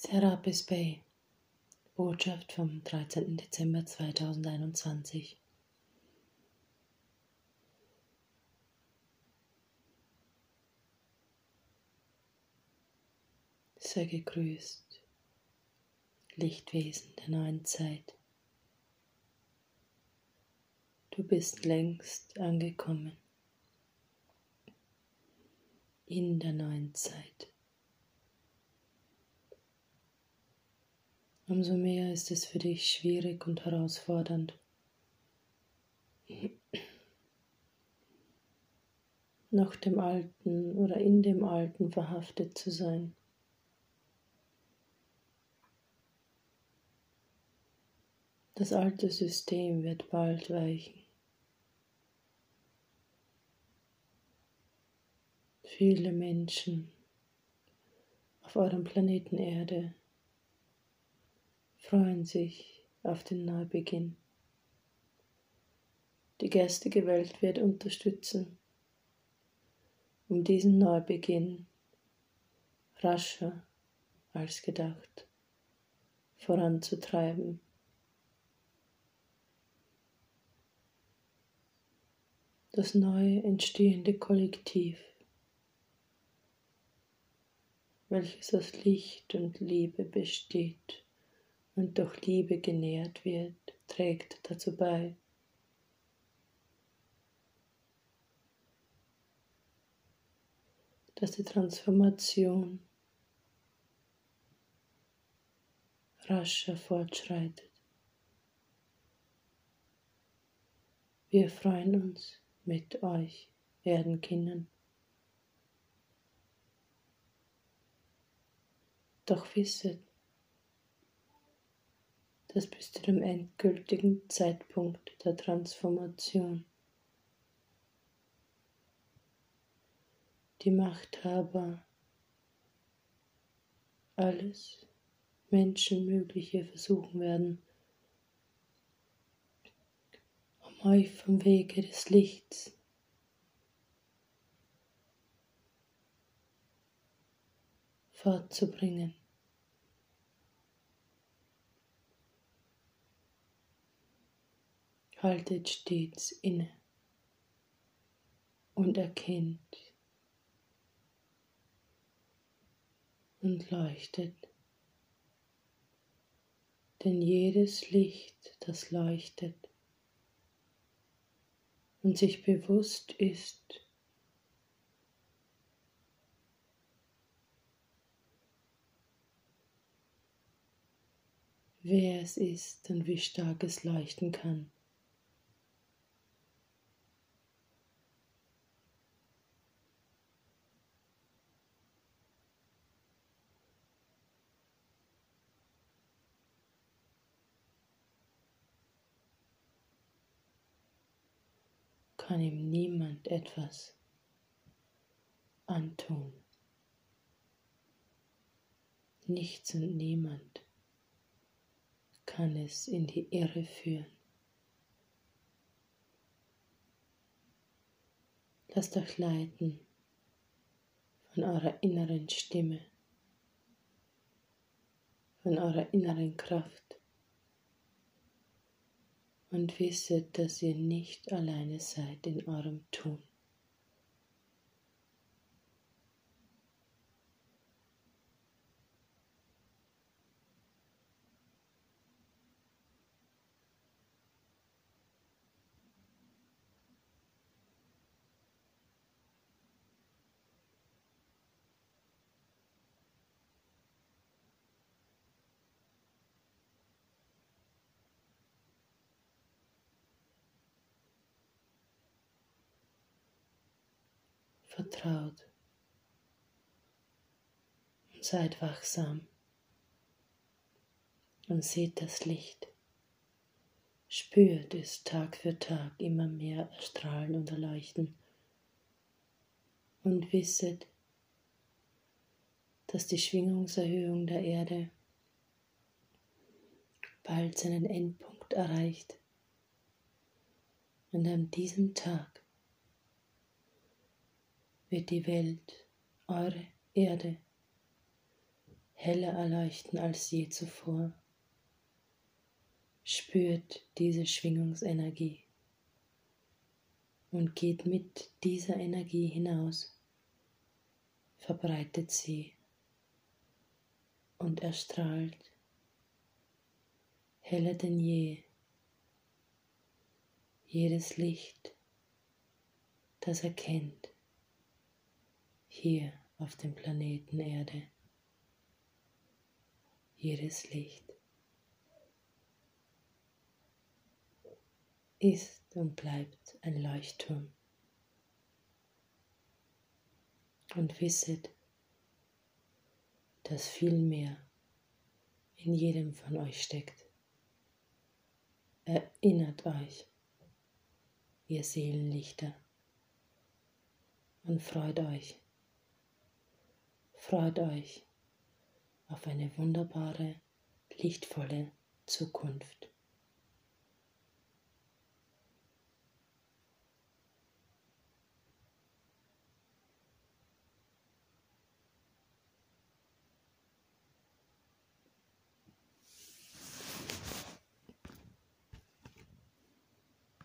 Serapis Bay. Botschaft vom 13. Dezember 2021. Sei gegrüßt, Lichtwesen der neuen Zeit. Du bist längst angekommen in der neuen Zeit. Umso mehr ist es für dich schwierig und herausfordernd. Noch dem Alten oder in dem Alten verhaftet zu sein. Das alte System wird bald weichen. Viele Menschen auf eurem Planeten Erde freuen sich auf den Neubeginn. Die geistige Welt wird unterstützen, um diesen Neubeginn rascher als gedacht voranzutreiben. Das neu entstehende Kollektiv, welches aus Licht und Liebe besteht und durch Liebe genährt wird, trägt dazu bei. dass die Transformation rascher fortschreitet. Wir freuen uns mit euch, Erdenkindern. Doch wisset, dass bis zu dem endgültigen Zeitpunkt der Transformation die Machthaber alles Menschenmögliche versuchen werden, um euch vom Wege des Lichts fortzubringen. Haltet stets inne und erkennt und leuchtet. Denn jedes Licht, das leuchtet und sich bewusst ist, wer es ist und wie stark es leuchten kann. Kann ihm niemand etwas antun. Nichts und niemand kann es in die Irre führen. Lasst euch leiten von eurer inneren Stimme, von eurer inneren Kraft und wisset, dass ihr nicht alleine seid in eurem Tun. Vertraut und seid wachsam und seht das Licht. Spürt es Tag für Tag immer mehr erstrahlen und erleuchten und wisset, dass die Schwingungserhöhung der Erde bald seinen Endpunkt erreicht und an diesem Tag wird die Welt, eure Erde, heller erleuchten als je zuvor. Spürt diese Schwingungsenergie und geht mit dieser Energie hinaus, verbreitet sie und erstrahlt heller denn je jedes Licht, das er kennt, hier auf dem Planeten Erde. Jedes Licht ist und bleibt ein Leuchtturm. Und wisset, dass viel mehr in jedem von euch steckt. Erinnert euch, ihr Seelenlichter, und freut euch, freut euch auf eine wunderbare, lichtvolle Zukunft.